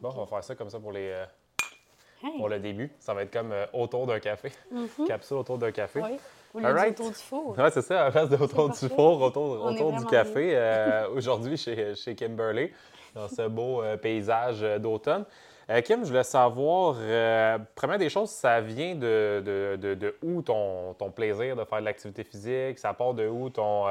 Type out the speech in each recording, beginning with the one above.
Bon, on va faire ça comme ça pour les. euh, Hey. pour le début. Ça va être comme euh, autour d'un café. Mhm. Capsule autour d'un café. Oui. Au lieu autour du four. Ouais, c'est ça, à la place de autour du four, autour, autour du café, euh, aujourd'hui chez, chez Kimberly, dans ce beau euh, paysage d'automne. Euh, Kim, je voulais savoir, première des choses, ça vient de, de, de- de où ton, ton plaisir de faire de l'activité physique? Ça part de où ton.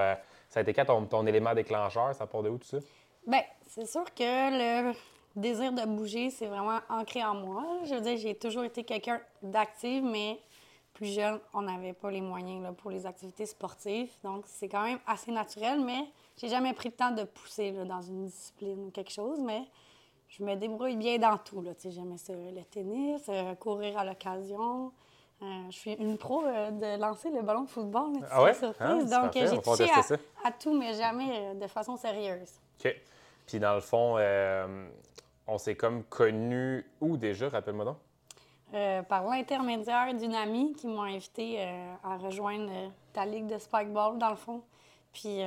ça a été quand ton, ton élément déclencheur? Ça part de où tout ça? Bien, c'est sûr que le désir de bouger, c'est vraiment ancré en moi. Je veux dire, j'ai toujours été quelqu'un d'actif, mais plus jeune, on n'avait pas les moyens là, pour les activités sportives. Donc, c'est quand même assez naturel, mais j'ai jamais pris le temps de pousser là, dans une discipline ou quelque chose, mais je me débrouille bien dans tout. Là. Tu sais, J'aimais ça, le tennis, euh, courir à l'occasion. Euh, je suis une pro euh, de lancer le ballon de football. là, Ah ouais? Ah, surprise. Donc, j'ai touché à, à tout, mais jamais de façon sérieuse. OK. Puis dans le fond, on s'est comme connus où déjà? Rappelle-moi donc? Euh, par l'intermédiaire d'une amie qui m'a invité euh, à rejoindre euh, ta ligue de spikeball, dans le fond. Puis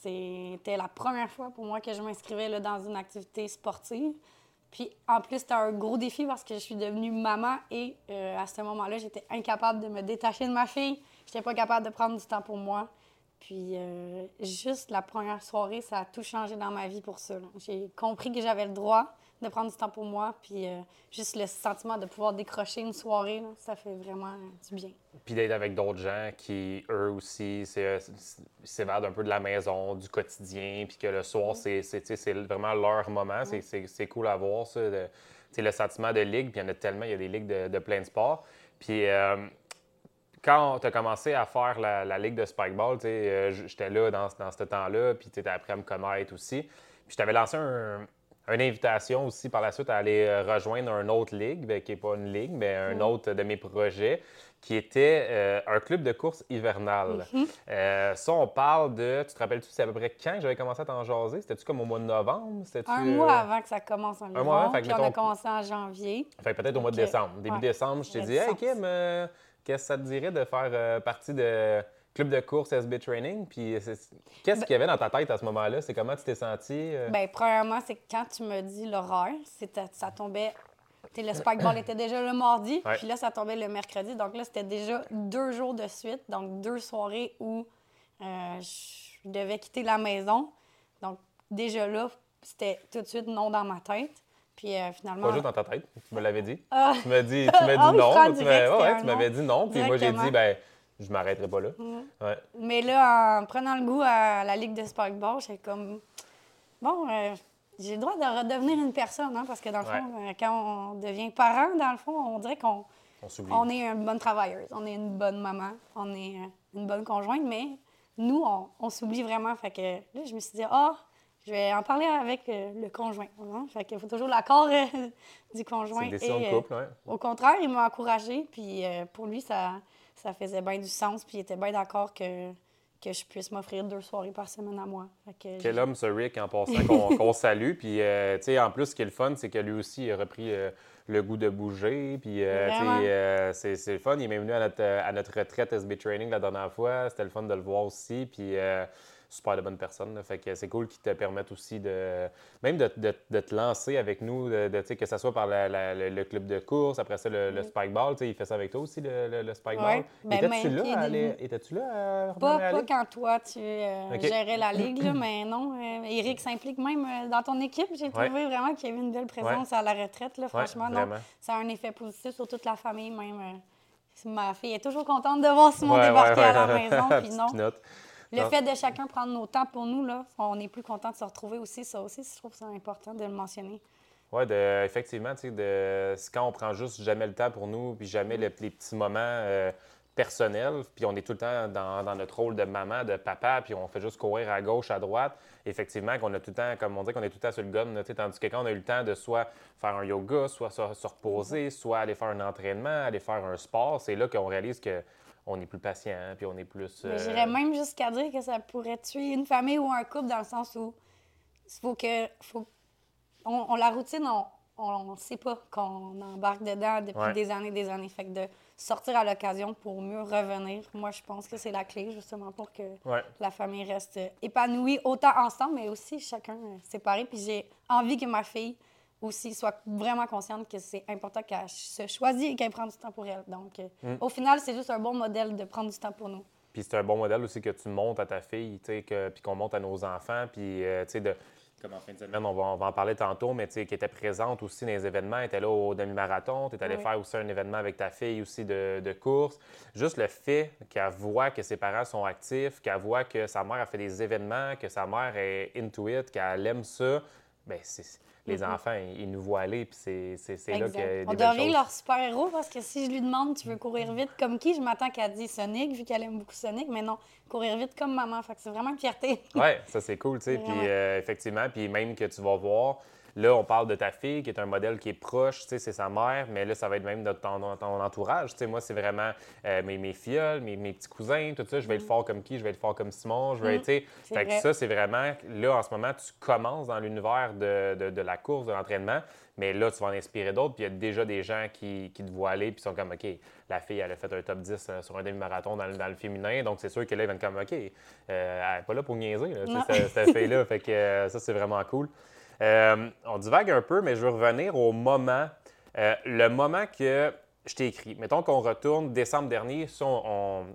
c'était la première fois pour moi que je m'inscrivais dans une activité sportive. Puis en plus, c'était un gros défi parce que je suis devenue maman et à ce moment-là, j'étais incapable de me détacher de ma fille. J'étais pas capable de prendre du temps pour moi. Puis juste la première soirée, ça a tout changé dans ma vie pour ça. J'ai compris que j'avais le droit de prendre du temps pour moi. Puis euh, juste le sentiment de pouvoir décrocher une soirée, là, ça fait vraiment euh, du bien. Puis d'être avec d'autres gens qui, eux aussi, c'est- s'évadent un peu de la maison, du quotidien, puis que le soir, c'est c'est- vraiment leur moment. C'est- C'est c'est cool à voir, ça. de- le sentiment de ligue, puis il y en a tellement, il y a des ligues de, de plein de sports. Puis euh, quand tu as commencé à faire la, la ligue de spikeball, euh, j'étais là dans, dans ce temps-là, puis tu as appris à me connaître aussi. Puis je t'avais lancé un- une invitation aussi par la suite à aller euh, rejoindre une autre ligue, ben, qui n'est pas une ligue, mais un autre de mes projets, qui était euh, un club de course hivernale. Euh, ça, on parle de. Tu te rappelles-tu, c'est à peu près quand j'avais commencé à t'en jaser? C'était-tu comme au mois de novembre? Un mois avant que ça commence en mois avant, fait que puis on a commencé en janvier. Fait peut-être au mois de décembre. Début Ouais. décembre, je t'ai dit, hey. Kim, euh, qu'est-ce que ça te dirait de faire partie de club de course SB Training? Puis qu'est-ce Ben- qu'il y avait dans ta tête à ce moment-là? C'est comment tu t'es senti? euh? Bien, premièrement, c'est que quand tu me dis l'horaire, ça tombait. tu sais, Le spikeball était déjà le mardi, puis là, ça tombait le mercredi. Donc là, c'était déjà deux jours de suite, donc deux soirées où euh, je devais quitter la maison. Donc déjà là, c'était tout de suite non dans ma tête. Puis euh, finalement. Pas juste dans ta tête, tu me l'avais dit. Ah, Tu m'as dit, tu m'as dit Ah je non. Tu, ouais, m'avais dit non. Puis moi, j'ai dit, ben, je m'arrêterai pas là. Ouais. Mais là, en prenant le goût à la Ligue de Spikeball, j'étais comme, bon, euh, j'ai le droit de redevenir une personne, hein, parce que dans le fond, euh, quand on devient parent, dans le fond, on dirait qu'on On on est une bonne travailleuse, on est une bonne maman, on est euh, une bonne conjointe, mais nous, on, on s'oublie vraiment. Fait que là, je me suis dit, ah, je vais en parler avec euh, le conjoint. hein. Fait qu'il faut toujours l'accord euh, du C'est conjoint. une décision et, de euh, couple, ouais. au contraire, il m'a encouragée, puis pour lui, ça, ça faisait bien du sens, puis il était bien d'accord que, que je puisse m'offrir deux soirées par semaine à moi. Que Quel homme, ce Rick, en passant, qu'on salue. Puis, euh, tu sais, en plus, ce qui est le fun, c'est que lui aussi, il a repris euh, le goût de bouger. Puis, euh, euh, c'est le fun. Il est même venu à notre, à notre retraite SB Training la dernière fois. C'était le fun de le voir aussi. Puis, super de bonne personne. là. Fait que c'est cool qu'il te permette aussi de. Même de, de- de te lancer avec nous, de, que ce soit par la- la- le, le club de course, après ça, le. Tu sais, il fait ça avec toi aussi, le, le, spikeball. Ouais. Ben, Étais-tu là, Étais-tu là à Pas, pas quand toi, tu euh, gérais la ligue, là, mais non. euh, Eric s'implique même euh, dans ton équipe. J'ai trouvé vraiment qu'il y avait une belle présence à la retraite. Là, franchement, non. Ça a un effet positif sur toute la famille, même. euh, ma fille est toujours contente de voir Simon Ouais, débarquer ouais, à la maison. Puis non. Le Non. fait de chacun prendre nos temps pour nous, là, on est plus content de se retrouver aussi. Ça aussi, je trouve ça important de le mentionner. Oui, effectivement, tu sais, de, c'est quand on prend juste jamais le temps pour nous, puis jamais le- les petits moments euh, personnels, puis on est tout le temps dans, dans notre rôle de maman, de papa, puis on fait juste courir à gauche, à droite. Effectivement, qu'on a tout le temps, comme on dit, qu'on est tout le temps sur le tu sais, tandis que quand on a eu le temps de soit faire un yoga, soit se, se reposer, soit aller faire un entraînement, aller faire un sport, c'est là qu'on réalise que on est plus patient, puis on est plus... Euh, J'irais même jusqu'à dire que ça pourrait tuer une famille ou un couple dans le sens où il faut que. Faut, on, on- la routine, on ne sait pas qu'on embarque dedans depuis Ouais. des années des années. Fait que de sortir à l'occasion pour mieux revenir, moi, je pense que c'est la clé justement pour que Ouais. la famille reste épanouie, autant ensemble, mais aussi chacun euh, séparé. Puis j'ai envie que ma fille aussi soit vraiment consciente que c'est important qu'elle se choisisse et qu'elle prenne du temps pour elle. Donc, euh, Mm. au final, c'est juste un bon modèle de prendre du temps pour nous. Puis c'est un bon modèle aussi que tu montes à ta fille, tu sais, que- puis qu'on monte à nos enfants, puis euh, tu sais, de, comme en fin de semaine, on va, on va en parler tantôt, mais tu sais, qui était présente aussi dans les événements, elle était là au demi-marathon, tu es allé Oui. faire aussi un événement avec ta fille aussi de, de course. Juste le fait qu'elle voit que ses parents sont actifs, qu'elle voit que sa mère a fait des événements, que sa mère est into it, qu'elle aime ça, ben c'est... Les enfants, ils, nous voient aller, puis c'est, là que On devient choses. leur super-héros parce que si je lui demande, tu veux courir vite comme qui, je m'attends qu'elle dise Sonic, vu qu'elle aime beaucoup Sonic, mais non, courir vite comme maman. Fait que c'est vraiment une fierté. Oui, ça c'est cool, tu sais. Puis euh, effectivement, puis même que tu vas voir, là, on parle de ta fille qui est un modèle qui est proche, c'est sa mère, mais là, ça va être même de ton, ton entourage. Moi, c'est vraiment euh, mes, mes mes, mes petits cousins, tout ça. Je vais être fort comme qui? Je vais être fort comme Simon. Je vais Mm. que ça, c'est vraiment, là, en ce moment, tu commences dans l'univers de, de- de la course, de l'entraînement, mais là, tu vas en inspirer d'autres, puis il y a déjà des gens qui, qui te voient aller, puis sont comme, OK, la fille, elle a fait un top 10 euh, sur un demi-marathon dans, le- dans le féminin, donc c'est sûr que là, ils vont être comme, OK, euh, elle n'est pas là pour niaiser, là, cette, cette fille-là. Fait que euh, ça, c'est vraiment cool. Euh, on divague un peu, mais je veux revenir au moment, euh, le moment que je t'ai écrit. Mettons qu'on retourne décembre dernier, ça, on,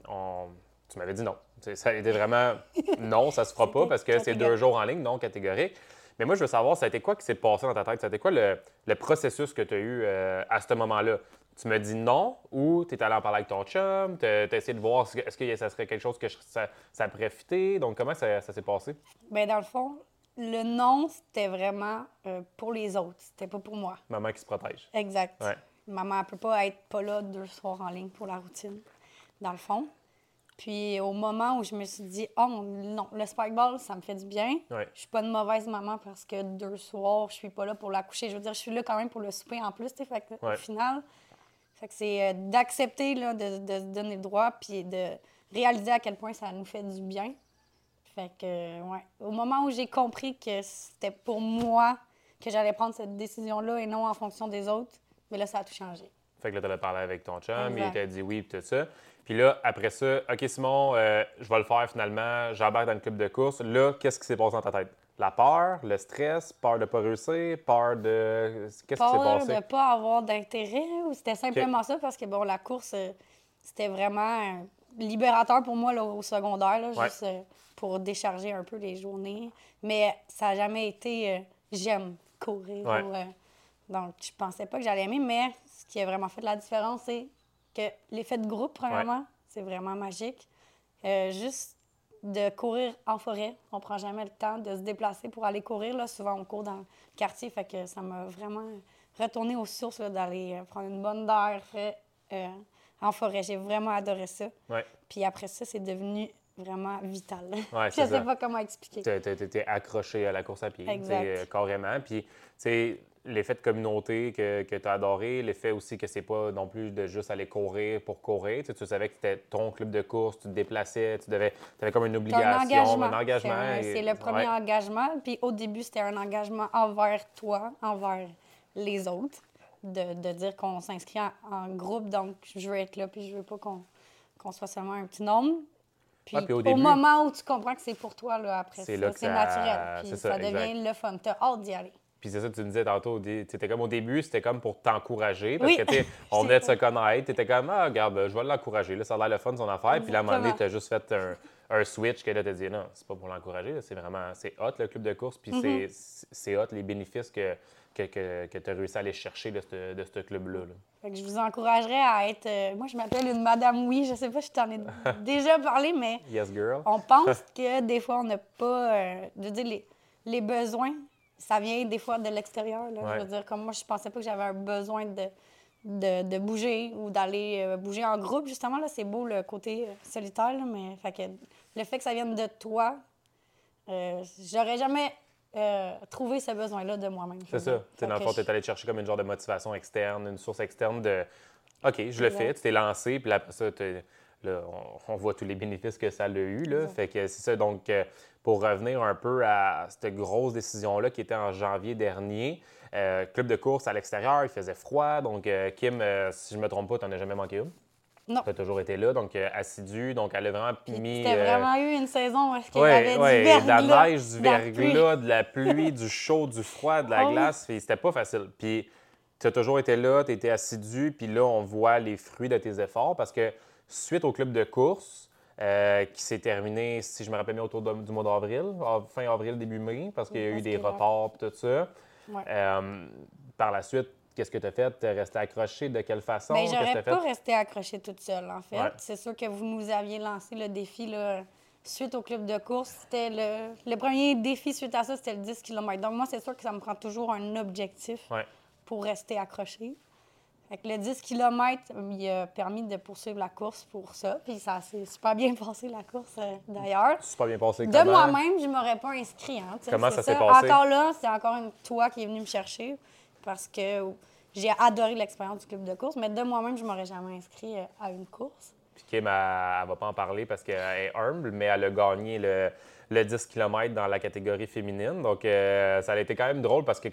on- on- tu m'avais dit non. Ça a été vraiment non, ça se fera pas parce que c'est deux jours en ligne, non catégorique. Mais moi, je veux savoir, ça a été quoi qui s'est passé dans ta tête? Ça a été quoi le, le processus que tu as eu euh, à ce moment-là? Tu me dis non ou tu es allé en parler avec ton chum? Tu as, essayé de voir est-ce que, ça serait quelque chose que je- ça, ça pourrait fitter? Donc, comment ça, ça s'est passé? Ben, dans le fond, le non, c'était vraiment euh, pour les autres. C'était pas pour moi. Maman qui se protège. Exact. Ouais. Maman ne peut pas être pas là deux soirs en ligne pour la routine, dans le fond. Puis au moment où je me suis dit, oh non, le spikeball, ça me fait du bien. Ouais. Je suis pas une mauvaise maman parce que deux soirs, je suis pas là pour la coucher. Je veux dire, je suis là quand même pour le souper en plus. tu sais. Ouais. Au final, fait que c'est euh, d'accepter là, de, de se donner le droit puis de réaliser à quel point ça nous fait du bien. Fait que, ouais. Au moment où j'ai compris que c'était pour moi que j'allais prendre cette décision-là et non en fonction des autres, mais là, ça a tout changé. Fait que là, tu avais parlé avec ton chum, il t'a dit oui, tout ça. Puis là, après ça, OK, Simon, euh, je vais le faire finalement, j'embarque dans le club de course. Là, qu'est-ce qui s'est passé dans ta tête? La peur, le stress, peur de ne pas réussir, peur de. Qu'est-ce qui s'est Peur passé? de ne pas avoir d'intérêt ou c'était simplement ça? Parce que, bon, la course, euh, c'était vraiment euh, libérateur pour moi là, au secondaire, là, Ouais. juste pour décharger un peu les journées. Mais ça n'a jamais été euh, j'aime courir. Ouais. ou, euh, donc, je pensais pas que j'allais aimer, mais ce qui a vraiment fait la différence, c'est que l'effet de groupe, premièrement, c'est vraiment magique. Euh, juste de courir en forêt, on prend jamais le temps de se déplacer pour aller courir. Là. Souvent, on court dans le quartier, fait que ça m'a vraiment retourné aux sources là, d'aller prendre une bonne d'air frais euh, en forêt. J'ai vraiment adoré ça. Ouais. Puis après ça, c'est devenu vraiment vital. Ouais, Je c'est sais ça. pas comment expliquer. T'es- T'étais accroché à la course à pied, Exact. euh, carrément. Puis, tu sais, l'effet de communauté que, que tu as adoré, l'effet aussi que c'est pas non plus de juste aller courir pour courir. Tu sais, tu savais que c'était ton club de course, tu te déplaçais, tu devais, avais comme une obligation, un engagement. un engagement. C'est le premier ouais. engagement. Puis au début, c'était un engagement envers toi, envers les autres, de, de dire qu'on s'inscrit en, en groupe. Donc, je veux être là, puis je veux pas qu'on qu'on soit seulement un petit nombre. Puis, au au, début- moment où tu comprends que c'est pour toi, là, après C'est ça, c'est naturel. Puis ça, ça, devient le fun. T'as hâte d'y aller. Puis c'est ça que tu me disais tantôt. C'était comme au début, c'était comme pour t'encourager. Parce Oui. que, tu on venait de se connaître. Tu étais comme, ah, regarde, je vais l'encourager. Là, ça a l'air le fun, son affaire. Puis là, à un moment donné, tu as juste fait un, un switch que là, tu as dit, non, c'est pas pour l'encourager. C'est vraiment, c'est hot, le club de course. Puis Mm-hmm. c'est- c'est hot, les bénéfices que, que, que, tu as réussi à aller chercher de ce de ce club-là. là. Fait que je vous encouragerais à être. euh, moi, je m'appelle une Madame Oui. Je sais pas si je t'en ai déjà parlé, mais Yes, girl. on pense que des fois, on n'a pas. euh, je veux dire, les, les besoins, ça vient des fois de l'extérieur. là. Ouais. Je veux dire, comme moi, je pensais pas que j'avais un besoin de, de, de bouger ou d'aller euh, bouger en groupe. Justement, là, c'est beau le côté euh, solitaire, là, mais fait que le fait que ça vienne de toi, euh, j'aurais jamais euh, trouvé ce besoin-là de moi-même. C'est ça. dans le fond, tu es allé chercher comme une genre de motivation externe, une source externe de OK, je le fais, tu t'es lancé, puis là, après ça, là, on, on voit tous les bénéfices que ça a eu. Là. Exact. Fait que c'est ça. Donc, pour revenir un peu à cette grosse décision-là qui était en janvier dernier, euh, club de course à l'extérieur, il faisait froid. Donc, euh, Kim, euh, si je ne me trompe pas, tu n'en as jamais manqué une? Non. Tu as toujours été là, donc assidue. Donc, elle a vraiment mis. C'était euh, vraiment eu une saison où est-ce qu'il y Ouais, avait ouais, du de la neige, du verglas, de la pluie, du chaud, du froid, de la oui. glace. C'était pas facile. Puis tu as toujours été là, tu étais assidu, puis là, on voit les fruits de tes efforts parce que suite au club de course, euh, qui s'est terminé, si je me rappelle bien, autour de- du mois d'avril, av- fin avril, début mai, parce qu'il y a eu des retards et tout ça. Ouais. Euh, par la suite, qu'est-ce que tu as fait? Tu es resté accroché? De quelle façon? Que j'aurais pas fait? resté accrochée toute seule, en fait. Ouais. C'est sûr que vous nous aviez lancé le défi là, suite au club de course. C'était le, le premier défi suite à ça, c'était le 10 km. Donc, moi, c'est sûr que ça me prend toujours un objectif Ouais. pour rester accroché. Fait que le 10 km, il a permis de poursuivre la course pour ça. Puis ça s'est super bien passé, la course, euh, d'ailleurs. Pas bien passé. De moi-même, je m'aurais pas inscrit. Hein, Comment ça s'est passé? Encore là, c'est encore une, toi qui es venu me chercher parce que j'ai adoré l'expérience du club de course, mais de moi-même, je m'aurais jamais inscrit euh, à une course. Puis Kim, elle, elle va pas en parler parce qu'elle est humble, mais elle a gagné le, le 10 km dans la catégorie féminine. Donc, euh, ça a été quand même drôle parce que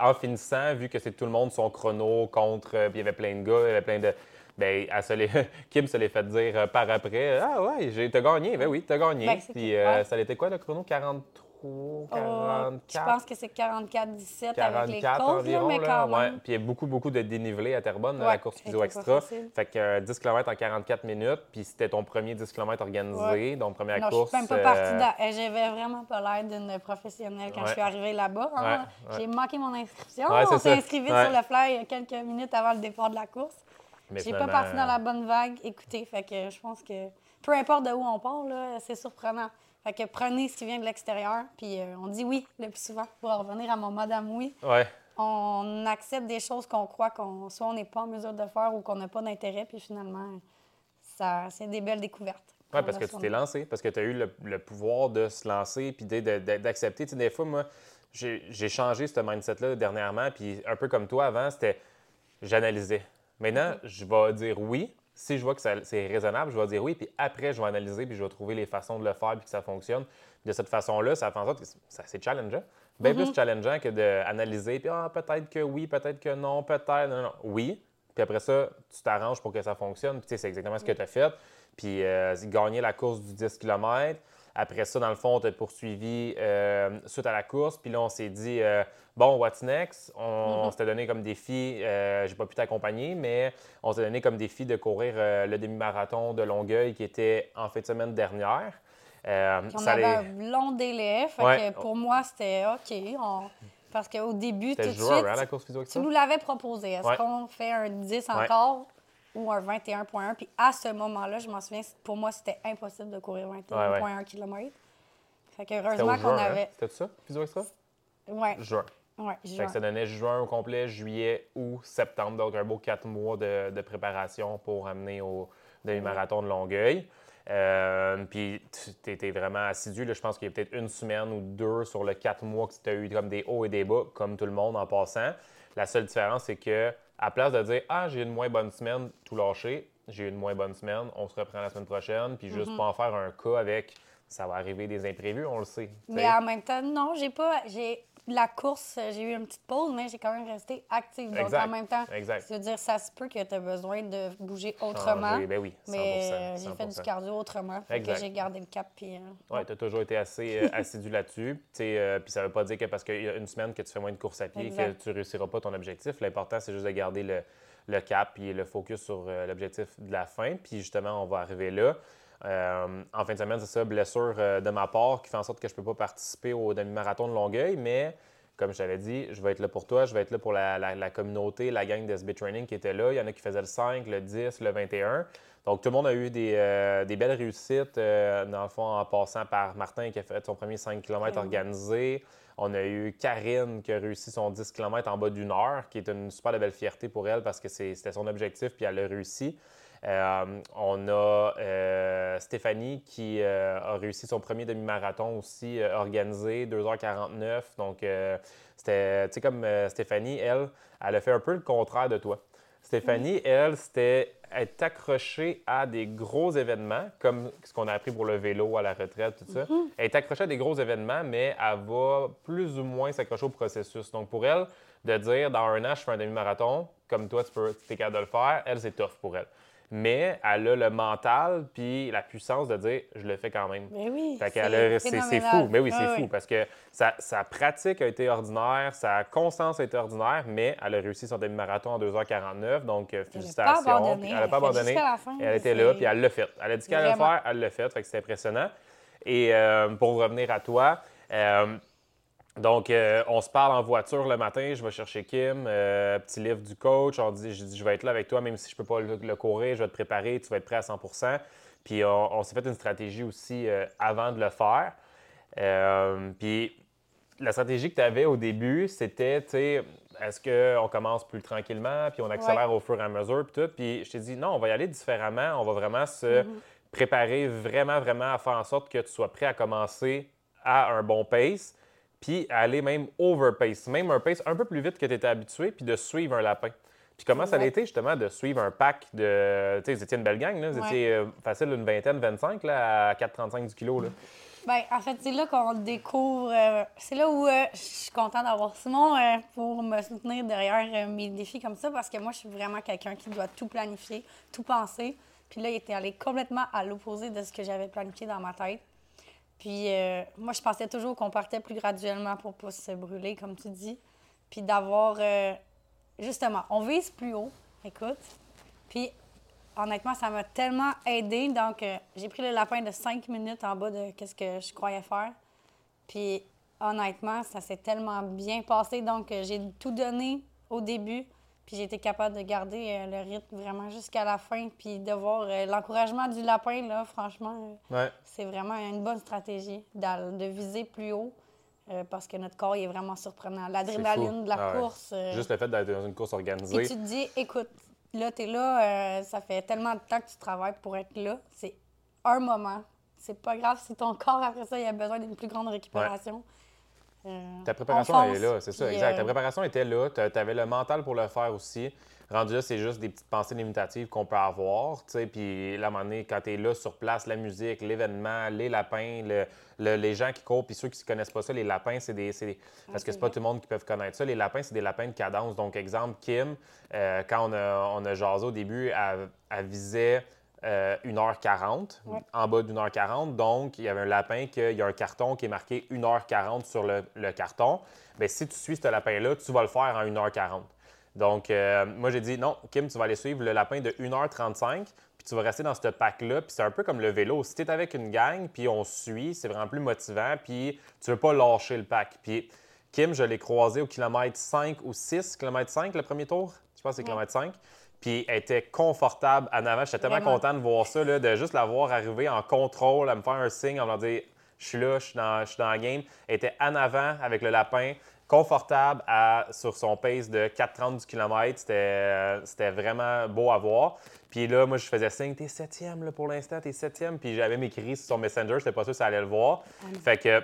en finissant, vu que c'est tout le monde son chrono contre, euh, puis il y avait plein de gars, il y avait plein de. Ben, elle se l'est- Kim se l'est fait dire euh, par après Ah ouais, j'ai t'as gagné. Ben oui, t'as gagné. Ben, puis euh, ouais. ça été quoi le chrono? 43, Oh, 44 je pense que c'est 44-17 avec les 44 côtes, là, environ. mais là. quand Ouais. même. Puis il y a beaucoup, beaucoup de dénivelé à Terrebonne, Ouais, la course physio extra. Fait que euh, 10 km en 44 minutes, puis c'était ton premier 10 km organisé, Ouais. donc première Non, course. je suis même pas euh, partie eh, J'avais vraiment pas l'air d'une professionnelle quand je suis arrivée là-bas. hein. J'ai manqué mon inscription. On s'est inscrit vite sur le fly quelques minutes avant le départ de la course. mais J'ai pas parti dans la bonne vague. Écoutez, fait que je pense que peu importe de où on part, c'est surprenant. Fait que prenez ce qui vient de l'extérieur, puis euh, on dit oui le plus souvent. Pour en revenir à mon madame oui, Ouais, on accepte des choses qu'on croit qu'on soit on n'est pas en mesure de faire ou qu'on n'a pas d'intérêt, puis finalement, ça, c'est des belles découvertes. Qu'on parce que tu t'es lancé, parce que tu as eu le, le pouvoir de se lancer puis de- de- de- d'accepter. Tu sais, des fois, moi, j'ai j'ai changé ce mindset-là dernièrement, puis un peu comme toi avant, c'était j'analysais. Maintenant, Mm-hmm. je vais dire oui. Si je vois que c'est raisonnable, je vais dire oui, puis après, je vais analyser, puis je vais trouver les façons de le faire, puis que ça fonctionne. De cette façon-là, ça fait en sorte que c'est challengeant. Bien Mm-hmm. plus challengeant que d'analyser, puis ah, peut-être que oui, peut-être que non, peut-être, non, non. Oui, puis après ça, tu t'arranges pour que ça fonctionne. Puis c'est exactement ce que tu as fait. Puis euh, gagner la course du 10 km. Après ça, dans le fond, on t'a poursuivi euh, suite à la course. Puis là, on s'est dit, euh, bon, what's next? On, on s'était donné comme défi, euh, j'ai pas pu t'accompagner, mais on s'est donné comme défi de courir euh, le demi-marathon de Longueuil qui était en fin de semaine dernière. Puis on ça avait allait- un long délai. Fait Ouais. que pour moi, c'était OK. on- Parce qu'au début, tout de suite, hein, la course physio tu nous l'avais proposé. Est-ce Ouais. qu'on fait un 10 Ouais. Ou un 21.1? Puis à ce moment-là, je m'en souviens, pour moi, c'était impossible de courir 21.1 km. Fait que heureusement qu'on hein? avait. C'était ça, physio extra? Ouais, Juin. ouais, Fait juin. que ça donnait juin au complet, juillet, août, septembre. Donc, un beau quatre mois de, de préparation pour amener au demi-marathon de Longueuil. Euh, puis, tu étais vraiment assidu. là. Je pense qu'il y a peut-être une semaine ou deux sur le quatre mois que tu as eu comme des hauts et des bas, comme tout le monde en passant. La seule différence, c'est que à place de dire Ah, j'ai une moins bonne semaine, tout lâcher, j'ai eu une moins bonne semaine, on se reprend la semaine prochaine, puis Mm-hmm. juste pas en faire un cas avec ça va arriver des imprévus, on le sait. Mais en même temps, non, j'ai pas. J'ai la course, j'ai eu une petite pause, mais j'ai quand même resté active. Donc Exact, en même temps, exact. ça veut dire ça se peut que tu as besoin de bouger autrement. Ben oui, 100%, mais euh, j'ai fait 100%. du cardio autrement. Fait que j'ai gardé le cap. Puis, euh, Oui, tu as toujours été assez euh, assidu là-dessus. Euh, Puis ça ne veut pas dire que parce qu'il y a une semaine que tu fais moins de course à pied que tu ne réussiras pas ton objectif. L'important, c'est juste de garder le, le cap et le focus sur euh, l'objectif de la fin. Puis justement, on va arriver là. Euh, en fin de semaine, c'est ça, blessure euh, de ma part qui fait en sorte que je ne peux pas participer au demi-marathon de Longueuil, mais comme je t'avais dit, je vais être là pour toi, je vais être là pour la, la- la communauté, la gang d'SB Training qui était là. Il y en a qui faisaient le 5, le 10, le 21. Donc, tout le monde a eu des, euh, des belles réussites, euh, dans le fond, en passant par Martin qui a fait son premier 5 km organisé. On a eu Karine qui a réussi son 10 km en bas d'une heure, qui est une super belle fierté pour elle parce que c'était son objectif puis elle l'a réussi. Euh, on a euh, Stéphanie qui euh, a réussi son premier demi-marathon aussi organisé, 2h49. Donc, c'était, tu sais, comme Stéphanie, elle, elle a fait un peu le contraire de toi. Stéphanie, elle, c'était être accrochée à des gros événements, comme ce qu'on a appris pour le vélo à la retraite, tout ça. Elle est accrochée à des gros événements, mais elle va plus ou moins s'accrocher au processus. Donc, pour elle, de dire dans un an, je fais un demi-marathon, comme toi, tu peux, es capable de le faire, elle, c'est tough pour elle. Mais elle a le mental puis la puissance de dire je le fais quand même. Mais oui. C'est fou. Mais oui, c'est fou parce que sa, sa pratique a été ordinaire, sa constance a été ordinaire, mais elle a réussi son demi-marathon en 2h49. Donc, euh, Elle n'a pas félicitations. Elle n'a pas abandonné. Elle était là, puis elle l'a fait. Elle a dit qu'elle allait le faire, elle l'a fait. Fait que c'est impressionnant. Et euh, pour revenir à toi, euh, donc, euh, on se parle en voiture le matin. Je vais chercher Kim, euh, petit livre du coach. On dit, je dis, je vais être là avec toi, même si je peux pas le, le courir. Je vais te préparer. Tu vas être prêt à 100% Puis, on, on s'est fait une stratégie aussi euh, avant de le faire. Puis, la stratégie que tu avais au début, c'était, tu sais, est-ce qu'on commence plus tranquillement, puis on accélère au fur et à mesure, puis tout. Puis, je t'ai dit, non, on va y aller différemment. On va vraiment se préparer vraiment, vraiment à faire en sorte que tu sois prêt à commencer à un bon pace puis aller même overpace, même un pace un peu plus vite que tu étais habitué, puis de suivre un lapin. Puis comment ça a Ouais. été justement de suivre un pack de. Tu sais, vous étiez une belle gang, là. Vous Ouais. étiez euh, facile une vingtaine, 25 là, à 4,35 du kilo. Là. Ben, en fait, c'est là qu'on découvre. euh, c'est là où euh, je suis contente d'avoir Simon pour me soutenir derrière mes défis comme ça, parce que moi, je suis vraiment quelqu'un qui doit tout planifier, tout penser. Puis là, il était allé complètement à l'opposé de ce que j'avais planifié dans ma tête. Puis euh, moi, je pensais toujours qu'on partait plus graduellement pour pas se brûler, comme tu dis. Puis d'avoir. euh, justement, on vise plus haut, écoute. Puis honnêtement, ça m'a tellement aidé. Donc, euh, j'ai pris le lapin de 5 minutes en bas de ce que je croyais faire. Puis, honnêtement, ça s'est tellement bien passé. Donc, j'ai tout donné au début. Puis, j'ai été capable de garder euh, le rythme vraiment jusqu'à la fin. Puis, de voir euh, l'encouragement du lapin, là, franchement, euh, Ouais. c'est vraiment une bonne stratégie de viser plus haut. euh, parce que notre corps il est vraiment surprenant. L'adrénaline de la Ah ouais. course. euh, Juste le fait d'être dans une course organisée. tu te dis, écoute, là, t'es là, euh, ça fait tellement de temps que tu travailles pour être là. C'est un moment. C'est pas grave si ton corps, après ça, il a besoin d'une plus grande récupération. Euh, Ta préparation, elle est là, c'est ça, exact. Ta euh, préparation était là, tu avais le mental pour le faire aussi. Rendu là, c'est juste des petites pensées limitatives qu'on peut avoir, tu sais. Puis là, à un moment donné, quand tu es là sur place, la musique, l'événement, les lapins, le- le- les gens qui courent, puis ceux qui ne connaissent pas ça, les lapins, c'est des. des- Parce que c'est pas tout le monde qui peut connaître ça. Les lapins, c'est des lapins de cadence. Donc, exemple, Kim, euh, quand on a, on a jasé au début, elle, elle visait euh, 1h40, Ouais. en bas d'une heure 40. Donc, il y avait un lapin, qu'il y a un carton qui est marqué 1h40 sur le, le carton. Bien, si tu suis ce lapin-là, tu vas le faire en 1h40. Donc, euh, moi, j'ai dit, non, Kim, tu vas aller suivre le lapin de 1h35, puis tu vas rester dans ce pack-là. Puis c'est un peu comme le vélo. Si tu es avec une gang, puis on suit, c'est vraiment plus motivant, puis tu veux pas lâcher le pack. Puis Kim, je l'ai croisé au kilomètre 5 ou 6, kilomètre 5 le premier tour? Je pense que c'est Ouais. kilomètre 5. Puis elle était confortable en avant. J'étais tellement Vraiment. content de voir ça, là, de juste la voir arriver en contrôle, à me faire un signe, en me dire Je suis là, je suis dans, je suis dans la game. Elle était en avant avec le lapin, confortable à- sur son pace de 4,30 du kilomètre. C'était, euh, c'était vraiment beau à voir. Puis là, moi, je faisais signe T'es septième là, pour l'instant, t'es septième. Puis j'avais m'écrit sur son Messenger, j'étais pas sûr si ça allait le voir. Fait que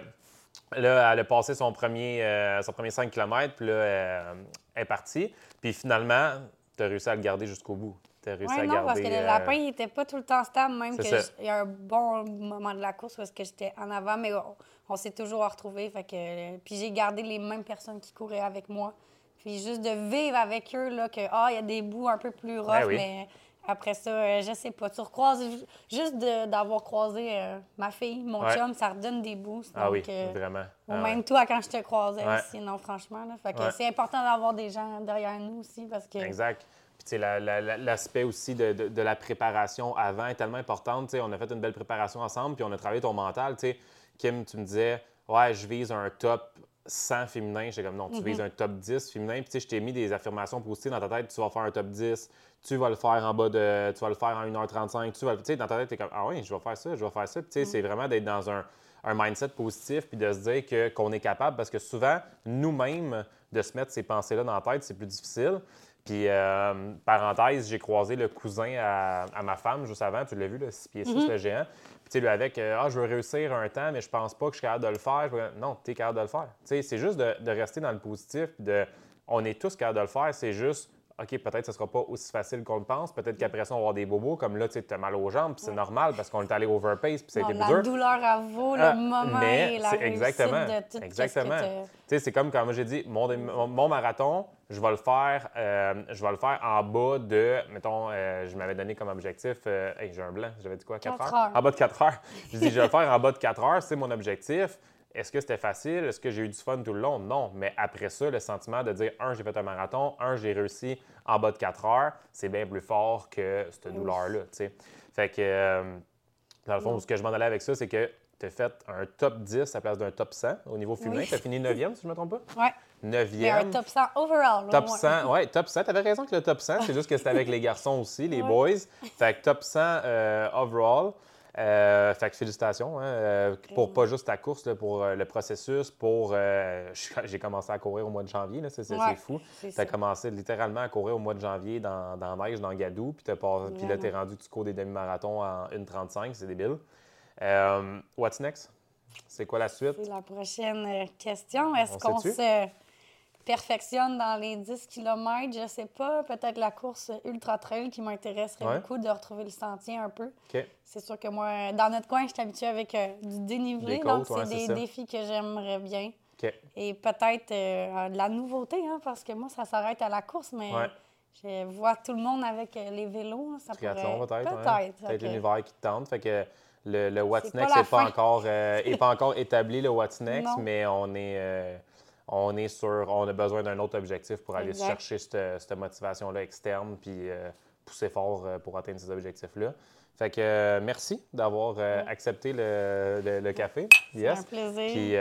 Là, elle a passé son premier, euh, son premier 5 km, puis là, euh, elle est partie. Puis finalement, tu as réussi à le garder jusqu'au bout. Tu as réussi Ouais, à non, garder. parce que le euh, lapin, il était pas tout le temps stable, même C'est que ça. j- il y a un bon moment de la course parce que j'étais en avant, mais on, on s'est toujours retrouvés. Fait que, puis j'ai gardé les mêmes personnes qui couraient avec moi. Puis juste de vivre avec eux, là, que, ah, il y a des bouts un peu plus rough, Ben oui. mais après ça, euh, je sais pas. Tu recroises, ju- juste d'avoir croisé euh, ma fille, mon Ouais. chum, ça redonne des boosts. Ah oui, euh, vraiment. ou Ah même ouais. toi quand je te croisais Ouais. aussi, non, franchement. Là. Fait que Ouais. c'est important d'avoir des gens derrière nous aussi parce que. Exact. Puis, tu sais, la- la- la- l'aspect aussi de, de- de la préparation avant est tellement important. Tu sais, on a fait une belle préparation ensemble, puis on a travaillé ton mental. Tu sais, Kim, tu me disais, ouais, je vise un top 100 féminin. J'étais comme, non, tu vises un top 10 féminin. Puis, tu sais, je t'ai mis des affirmations positives dans ta tête. Tu vas faire un top 10, tu vas le faire en bas de. Tu vas le faire en 1h35. Tu vas, tu sais, dans ta tête, tu es comme, ah oui, je vais faire ça, je vais faire ça. Puis, tu sais, c'est vraiment d'être dans un, un mindset positif, puis de se dire que, qu'on est capable, parce que souvent, nous-mêmes, de se mettre ces pensées-là dans la tête, c'est plus difficile. Puis, euh, parenthèse, j'ai croisé le cousin à, à ma femme juste avant. Tu l'as vu, le 6 pieds 6, le géant. Sais, avec euh, Ah, je veux réussir un temps, mais je pense pas que je suis capable de le faire. Non, tu es capable de le faire. C'est juste de, de rester dans le positif. De, on est tous capables de le faire. C'est juste OK, peut-être que ce sera pas aussi facile qu'on le pense. Peut-être qu'après ça, on va avoir des bobos. Comme là, tu as mal aux jambes, puis c'est normal parce qu'on est allé overpace, puis ça a été la dur. douleur à vous, le Ah, moment mais et la réussite exactement, de tout exactement. ce que Tu sais, c'est comme quand j'ai dit, mon, mon- mon marathon, je vais le faire, euh, je vais le faire en bas de, mettons, euh, je m'avais donné comme objectif, euh, hey, j'ai un blanc, j'avais dit quoi, 4 Quatre heures? heures. En bas de 4 heures. Je dis, je vais le faire en bas de 4 heures, c'est mon objectif. Est-ce que c'était facile? Est-ce que j'ai eu du fun tout le long? Non. Mais après ça, le sentiment de dire, un, j'ai fait un marathon, un, j'ai réussi en bas de 4 heures, c'est bien plus fort que cette douleur-là, tu sais. Fait que, euh, dans le fond, ce que je m'en allais avec ça, c'est que tu as fait un top 10 à la place d'un top 100 au niveau féminin. Oui. Tu as fini 9e, si je ne me trompe pas? Ouais. 9e. Mais un top 100 overall. Top moins. 100, ouais, top 100. Tu avais raison que le top 100, c'est juste que c'était avec les garçons aussi, les Ouais. boys. Fait que top 100 euh, overall. Euh, fait que félicitations hein, euh, pour pas juste ta course, là, pour euh, le processus, pour... euh, j'ai commencé à courir au mois de janvier, c'est Ouais, fou. Tu as commencé littéralement à courir au mois de janvier dans, dans neige, dans Gadou, puis, t'as pas- puis là, tu es rendu, tu cours des demi-marathons en 1,35, c'est débile. Euh, what's next? C'est quoi la suite? C'est la prochaine question. Est-ce On qu'on se perfectionne dans les 10 km? Je sais pas. Peut-être la course ultra trail qui m'intéresserait Ouais. beaucoup de retrouver le sentier un peu. C'est sûr que moi, dans notre coin, je suis habituée avec euh, du dénivelé. Donc, ouais, c'est des défis que j'aimerais bien. Et peut-être euh, de la nouveauté, hein, parce que moi, ça s'arrête à la course, mais Ouais. je vois tout le monde avec euh, les vélos. Ça Triathlon pourrait... peut-être. Peut-être. Ok. l'univers qui te tente. Fait que le, le What's Next n'est pas, encore, euh, est pas encore établi, le What's Next, mais on est, on est sur. On a besoin d'un autre objectif pour aller Exact. chercher cette, cette motivation-là externe puis euh, pousser fort euh, pour atteindre ces objectifs-là. Fait que euh, merci d'avoir euh, accepté le, le- le café. C'est Yes. un plaisir. Puis